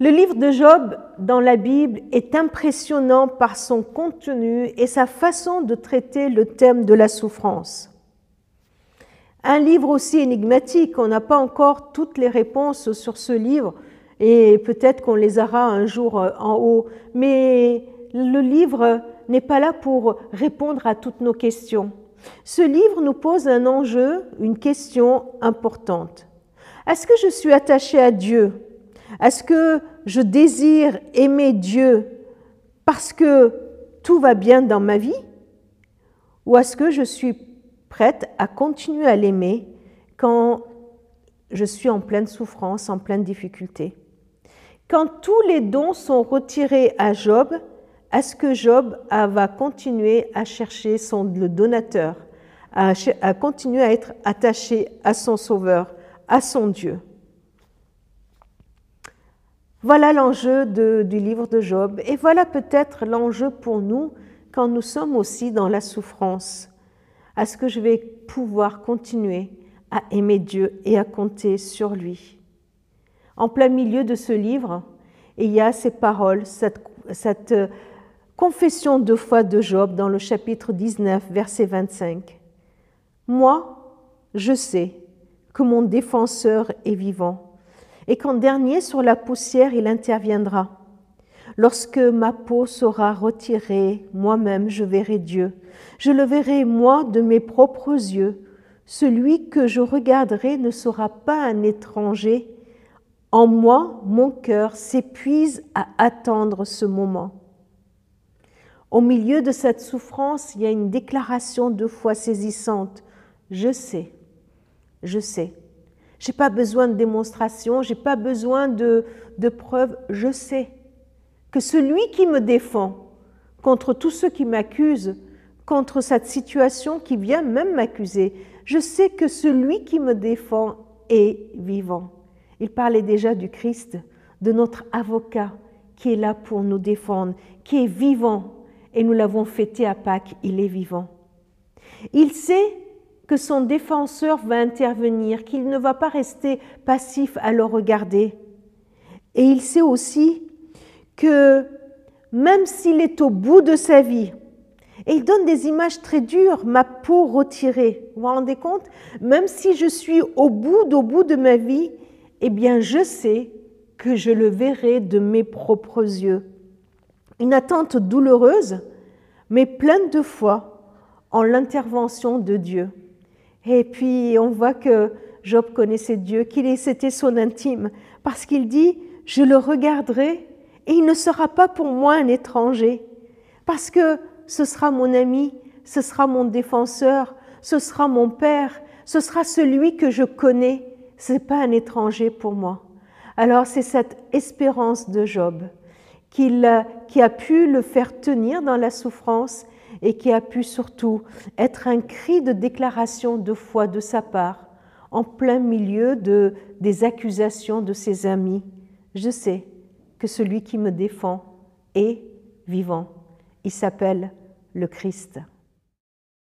Le livre de Job dans la Bible est impressionnant par son contenu et sa façon de traiter le thème de la souffrance. Un livre aussi énigmatique, on n'a pas encore toutes les réponses sur ce livre et peut-être qu'on les aura un jour euh, en haut, mais le livre n'est pas là pour répondre à toutes nos questions. Ce livre nous pose un enjeu, une question importante. Est-ce que je suis attaché à Dieu? Est-ce que je désire aimer Dieu parce que tout va bien dans ma vie? Ou est-ce que je suis prête à continuer à l'aimer quand je suis en pleine souffrance, en pleine difficulté? Quand tous les dons sont retirés à Job, est-ce que Job va continuer à chercher son, le donateur, à continuer à être attaché à son Sauveur, à son Dieu? Voilà l'enjeu du livre de Job et voilà peut-être l'enjeu pour nous quand nous sommes aussi dans la souffrance. Est-ce que je vais pouvoir continuer à aimer Dieu et à compter sur lui? En plein milieu de ce livre, il y a ces paroles, cette, cette confession de foi de Job dans le chapitre 19, verset 25. Moi, je sais que mon défenseur est vivant et qu'en dernier sur la poussière il interviendra. Lorsque ma peau sera retirée, moi-même je verrai Dieu. Je le verrai moi de mes propres yeux. Celui que je regarderai ne sera pas un étranger. En moi, mon cœur s'épuise à attendre ce moment. Au milieu de cette souffrance, il y a une déclaration de foi saisissante. Je sais, je sais j'ai pas besoin de démonstration, j'ai pas besoin de, de preuves. Je sais que celui qui me défend contre tous ceux qui m'accusent, contre cette situation qui vient même m'accuser, je sais que celui qui me défend est vivant. Il parlait déjà du Christ, de notre avocat qui est là pour nous défendre, qui est vivant. Et nous l'avons fêté à Pâques, il est vivant. Il sait que son défenseur va intervenir, qu'il ne va pas rester passif à le regarder. Et il sait aussi que même s'il est au bout de sa vie, et il donne des images très dures, ma peau retirée, vous vous rendez compte? Même si je suis au bout d'au bout de ma vie, eh bien je sais que je le verrai de mes propres yeux. Une attente douloureuse, mais pleine de foi en l'intervention de Dieu. Et puis on voit que Job connaissait Dieu, qu'il c'était son intime, parce qu'il dit, je le regarderai et il ne sera pas pour moi un étranger, parce que ce sera mon ami, ce sera mon défenseur, ce sera mon père, ce sera celui que je connais, ce n'est pas un étranger pour moi. Alors c'est cette espérance de Job qui a pu le faire tenir dans la souffrance et qui a pu surtout être un cri de déclaration de foi de sa part en plein milieu de, des accusations de ses amis. Je sais que celui qui me défend est vivant. Il s'appelle le Christ.